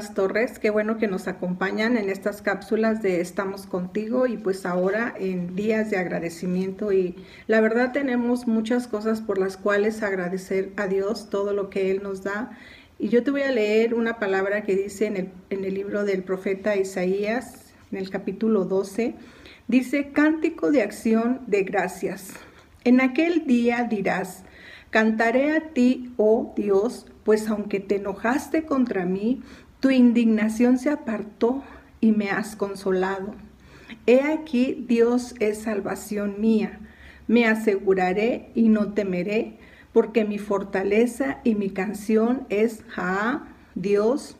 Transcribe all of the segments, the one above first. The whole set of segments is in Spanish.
Torres. Qué bueno que nos acompañan en estas cápsulas de Estamos contigo y pues ahora en días de agradecimiento y la verdad tenemos muchas cosas por las cuales agradecer a Dios todo lo que Él nos da. Y yo te voy a leer una palabra que dice en el, en el libro del profeta Isaías, en el capítulo 12, dice, Cántico de acción de gracias. En aquel día dirás, Cantaré a ti, oh Dios, pues aunque te enojaste contra mí, tu indignación se apartó y me has consolado. He aquí, Dios es salvación mía. Me aseguraré y no temeré, porque mi fortaleza y mi canción es Ja, Dios,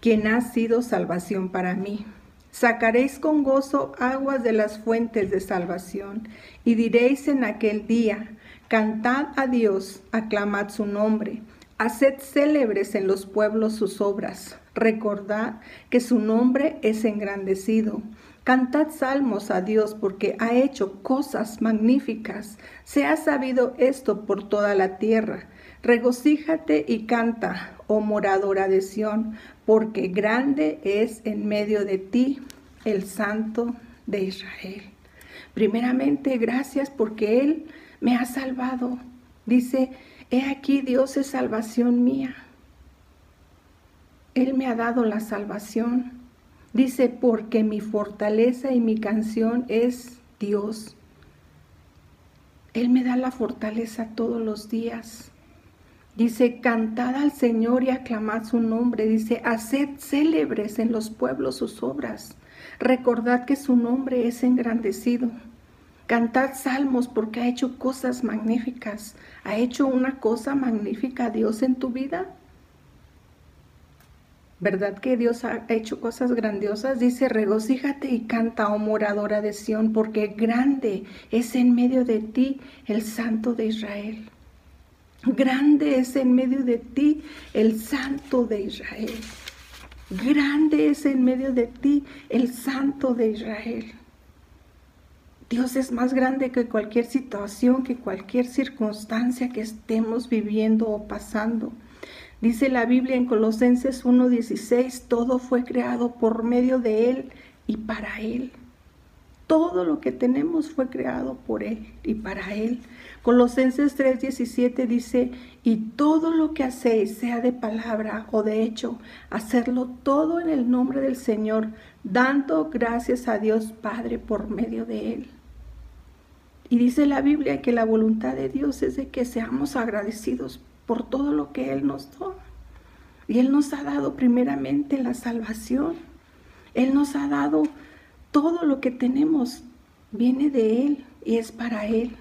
quien ha sido salvación para mí. Sacaréis con gozo aguas de las fuentes de salvación, y diréis en aquel día, Cantad a Dios, aclamad su nombre, haced célebres en los pueblos sus obras, recordad que su nombre es engrandecido. Cantad salmos a Dios porque ha hecho cosas magníficas. Se ha sabido esto por toda la tierra. Regocíjate y canta, oh moradora de Sión, porque grande es en medio de ti el Santo de Israel. Primeramente, gracias porque Él me ha salvado. Dice, he aquí Dios es salvación mía. Él me ha dado la salvación. Dice, porque mi fortaleza y mi canción es Dios. Él me da la fortaleza todos los días. Dice, cantad al Señor y aclamad su nombre. Dice, haced célebres en los pueblos sus obras. Recordad que su nombre es engrandecido. Cantad salmos porque ha hecho cosas magníficas. ¿Ha hecho una cosa magnífica Dios en tu vida? ¿Verdad que Dios ha hecho cosas grandiosas? Dice, regocíjate y canta, oh moradora de Sión, porque grande es en medio de ti el Santo de Israel. Grande es en medio de ti el Santo de Israel. Grande es en medio de ti el Santo de Israel. Dios es más grande que cualquier situación, que cualquier circunstancia que estemos viviendo o pasando. Dice la Biblia en Colosenses 1:16, todo fue creado por medio de Él y para Él. Todo lo que tenemos fue creado por Él y para Él. Colosenses 3:17 dice, y todo lo que hacéis, sea de palabra o de hecho, hacerlo todo en el nombre del Señor, dando gracias a Dios Padre por medio de Él. Y dice la Biblia que la voluntad de Dios es de que seamos agradecidos por todo lo que Él nos da. Y Él nos ha dado primeramente la salvación. Él nos ha dado todo lo que tenemos. Viene de Él y es para Él.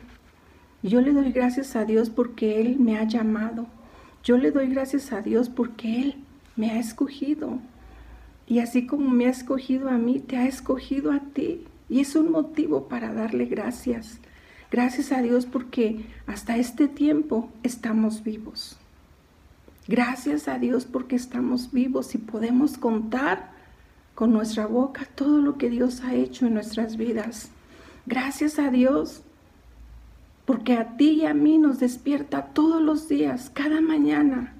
Yo le doy gracias a Dios porque Él me ha llamado. Yo le doy gracias a Dios porque Él me ha escogido. Y así como me ha escogido a mí, te ha escogido a ti. Y es un motivo para darle gracias. Gracias a Dios porque hasta este tiempo estamos vivos. Gracias a Dios porque estamos vivos y podemos contar con nuestra boca todo lo que Dios ha hecho en nuestras vidas. Gracias a Dios porque a ti y a mí nos despierta todos los días, cada mañana.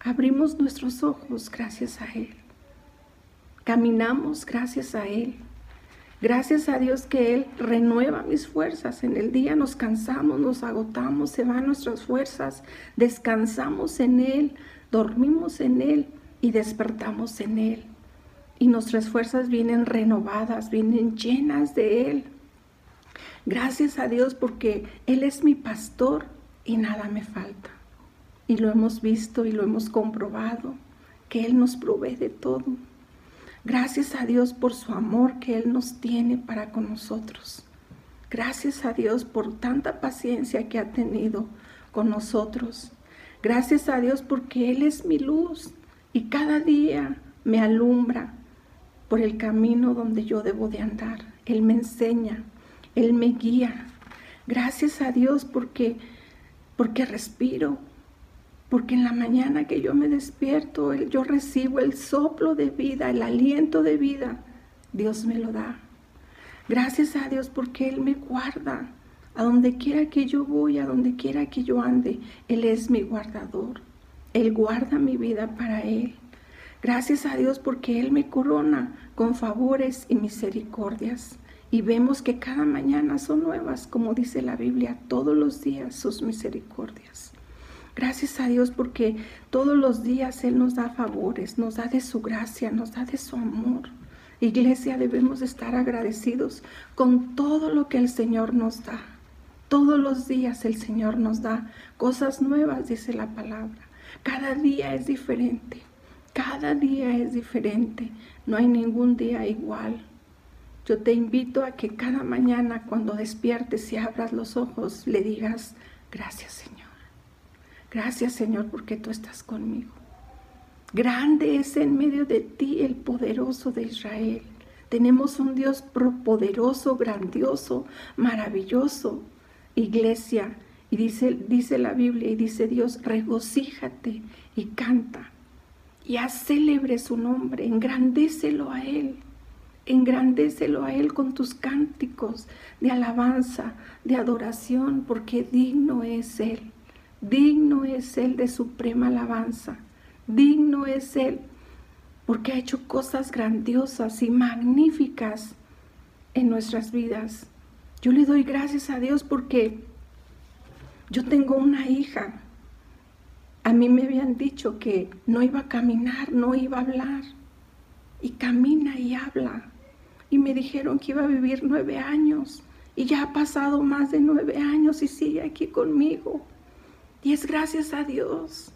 Abrimos nuestros ojos gracias a Él. Caminamos gracias a Él. Gracias a Dios que Él renueva mis fuerzas. En el día nos cansamos, nos agotamos, se van nuestras fuerzas. Descansamos en Él, dormimos en Él y despertamos en Él. Y nuestras fuerzas vienen renovadas, vienen llenas de Él. Gracias a Dios porque Él es mi pastor y nada me falta. Y lo hemos visto y lo hemos comprobado, que Él nos provee de todo. Gracias a Dios por su amor que Él nos tiene para con nosotros. Gracias a Dios por tanta paciencia que ha tenido con nosotros. Gracias a Dios porque Él es mi luz y cada día me alumbra por el camino donde yo debo de andar. Él me enseña, Él me guía. Gracias a Dios porque, porque respiro, porque en la mañana que yo me despierto, yo recibo el soplo de vida, el aliento de vida. Dios me lo da. Gracias a Dios porque Él me guarda. A donde quiera que yo voy, a donde quiera que yo ande, Él es mi guardador. Él guarda mi vida para Él. Gracias a Dios porque Él me corona con favores y misericordias. Y vemos que cada mañana son nuevas, como dice la Biblia, todos los días sus misericordias. Gracias a Dios porque todos los días Él nos da favores, nos da de su gracia, nos da de su amor. Iglesia, debemos estar agradecidos con todo lo que el Señor nos da. Todos los días el Señor nos da cosas nuevas, dice la palabra. Cada día es diferente. Cada día es diferente, no hay ningún día igual. Yo te invito a que cada mañana cuando despiertes y abras los ojos le digas, gracias Señor. Gracias Señor porque tú estás conmigo. Grande es en medio de ti el poderoso de Israel. Tenemos un Dios poderoso, grandioso, maravilloso. Iglesia, y dice, dice la Biblia, y dice Dios, regocíjate y canta y haz su nombre, engrandécelo a Él, engrandécelo a Él con tus cánticos de alabanza, de adoración, porque digno es Él, digno es Él de suprema alabanza, digno es Él, porque ha hecho cosas grandiosas y magníficas en nuestras vidas. Yo le doy gracias a Dios porque yo tengo una hija a mí me habían dicho que no iba a caminar, no iba a hablar. Y camina y habla. Y me dijeron que iba a vivir nueve años. Y ya ha pasado más de nueve años y sigue aquí conmigo. Y es gracias a Dios.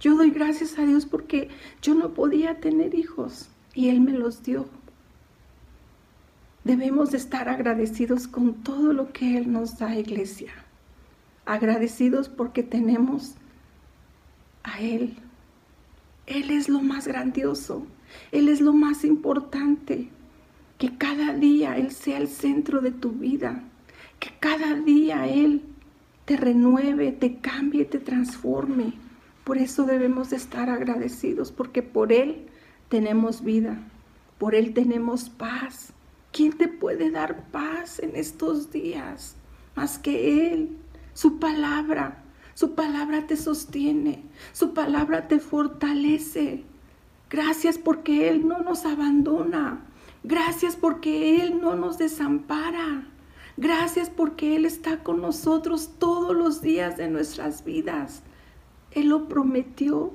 Yo doy gracias a Dios porque yo no podía tener hijos y Él me los dio. Debemos de estar agradecidos con todo lo que Él nos da, iglesia. Agradecidos porque tenemos a Él. Él es lo más grandioso, Él es lo más importante. Que cada día Él sea el centro de tu vida, que cada día Él te renueve, te cambie, te transforme. Por eso debemos de estar agradecidos, porque por Él tenemos vida, por Él tenemos paz. ¿Quién te puede dar paz en estos días más que Él? Su palabra, su palabra te sostiene, su palabra te fortalece. Gracias porque Él no nos abandona. Gracias porque Él no nos desampara. Gracias porque Él está con nosotros todos los días de nuestras vidas. Él lo prometió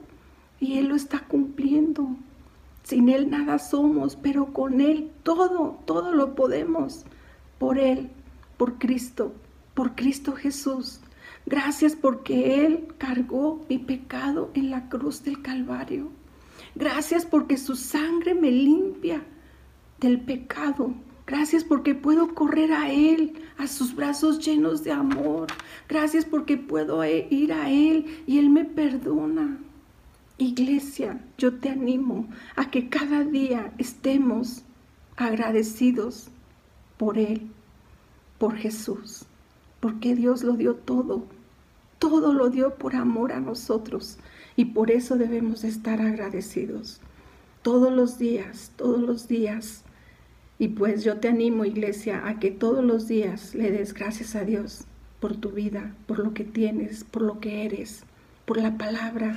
y Él lo está cumpliendo. Sin Él nada somos, pero con Él todo, todo lo podemos. Por Él, por Cristo, por Cristo Jesús. Gracias porque Él cargó mi pecado en la cruz del Calvario. Gracias porque su sangre me limpia del pecado. Gracias porque puedo correr a Él, a sus brazos llenos de amor. Gracias porque puedo e, ir a Él y Él me perdona. Iglesia, yo te animo a que cada día estemos agradecidos por Él, por Jesús, porque Dios lo dio todo todo lo dio por amor a nosotros y por eso debemos estar agradecidos. Todos los días, todos los días. Y pues yo te animo, iglesia, a que todos los días le des gracias a Dios por tu vida, por lo que tienes, por lo que eres, por la palabra.